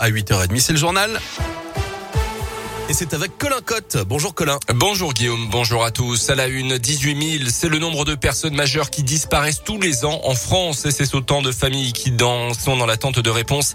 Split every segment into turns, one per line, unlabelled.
à 8h30. C'est le journal. Et c'est avec Colin Cotte. Bonjour Colin.
Bonjour Guillaume, bonjour à tous. À la une, 18 000, c'est le nombre de personnes majeures qui disparaissent tous les ans en France. Et c'est autant de familles qui sont dans l'attente de réponses.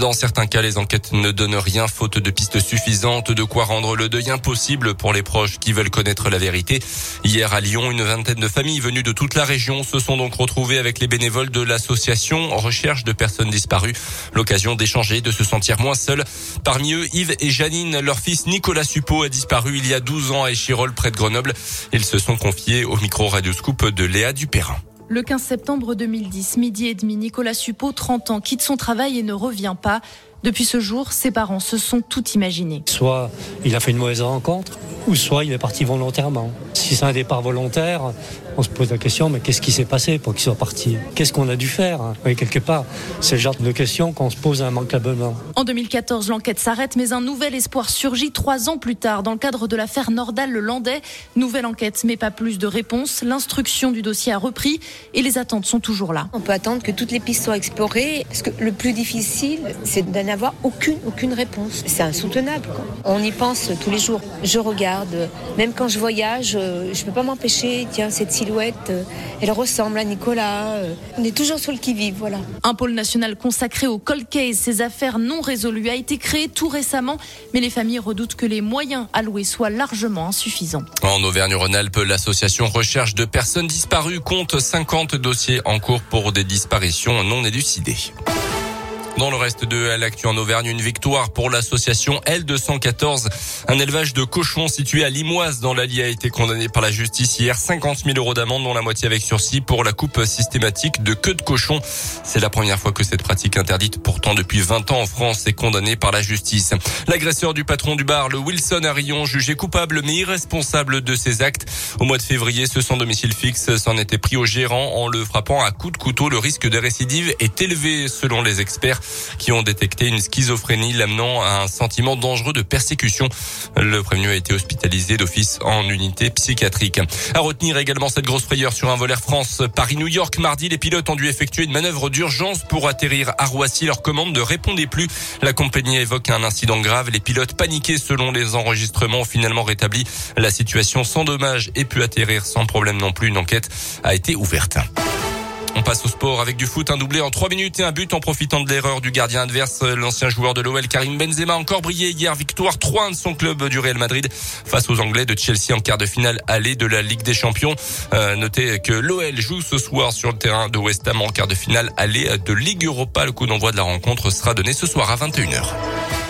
Dans certains cas, les enquêtes ne donnent rien, faute de pistes suffisantes, de quoi rendre le deuil impossible pour les proches qui veulent connaître la vérité. Hier à Lyon, une vingtaine de familles venues de toute la région se sont donc retrouvées avec les bénévoles de l'association Recherche de personnes disparues. L'occasion d'échanger, de se sentir moins seuls. Parmi eux, Yves et Janine, leur fils Nicolas Suppot a disparu il y a 12 ans à Échirol près de Grenoble. Ils se sont confiés au micro radioscoop de Léa Dupérin.
Le 15 septembre 2010, midi et demi, Nicolas Suppot, 30 ans, quitte son travail et ne revient pas. Depuis ce jour, ses parents se sont tout imaginés.
Soit il a fait une mauvaise rencontre, ou soit il est parti volontairement. Si c'est un départ volontaire, on se pose la question, mais qu'est-ce qui s'est passé pour qu'il soit parti? Qu'est-ce qu'on a dû faire? Oui, Quelque part, c'est le genre de question qu'on se pose immanquablement.
En 2014, l'enquête s'arrête, mais un nouvel espoir surgit trois ans plus tard dans le cadre de l'affaire Nordal-le-Landais. Nouvelle enquête, mais pas plus de réponses. L'instruction du dossier a repris et les attentes sont toujours là.
On peut attendre que toutes les pistes soient explorées, parce que le plus difficile, c'est d'en avoir aucune, aucune réponse. C'est insoutenable. On y pense tous les jours. Je regarde, même quand je voyage, je ne peux pas m'empêcher, tiens, cette silhouette, euh, elle ressemble à Nicolas. Euh. On est toujours sur le qui-vive, voilà.
Un pôle national consacré au cold case, ces affaires non résolues, a été créé tout récemment, mais les familles redoutent que les moyens alloués soient largement insuffisants.
En Auvergne-Rhône-Alpes, l'association Recherche de personnes disparues compte 50 dossiers en cours pour des disparitions non élucidées. Dans le reste de l'actu en Auvergne, une victoire pour l'association L214. Un élevage de cochons situé à Limoise dans l'Allier a été condamné par la justice hier. 50 000 euros d'amende, dont la moitié avec sursis pour la coupe systématique de queue de cochon. C'est la première fois que cette pratique interdite pourtant depuis 20 ans en France est condamnée par la justice. L'agresseur du patron du bar, le Wilson Arion, jugé coupable mais irresponsable de ses actes. Au mois de février, ce sans domicile fixe s'en était pris au gérant en le frappant à coups de couteau. Le risque de récidive est élevé selon les experts qui ont détecté une schizophrénie l'amenant à un sentiment dangereux de persécution. Le prévenu a été hospitalisé d'office en unité psychiatrique. À retenir également cette grosse frayeur sur un vol Air France Paris-New York. Mardi, les pilotes ont dû effectuer une manœuvre d'urgence pour atterrir à Roissy. Leur commande ne répondait plus. La compagnie évoque un incident grave. Les pilotes paniqués selon les enregistrements ont finalement rétabli la situation sans dommage et pu atterrir sans problème non plus. Une enquête a été ouverte. On passe au sport avec du foot, un doublé en 3 minutes et un but en profitant de l'erreur du gardien adverse, l'ancien joueur de l'OL Karim Benzema encore brillé hier, victoire 3-1 de son club du Real Madrid face aux Anglais de Chelsea en quart de finale aller de la Ligue des Champions. Euh, notez que l'OL joue ce soir sur le terrain de West Ham en quart de finale aller de Ligue Europa. Le coup d'envoi de la rencontre sera donné ce soir à 21h.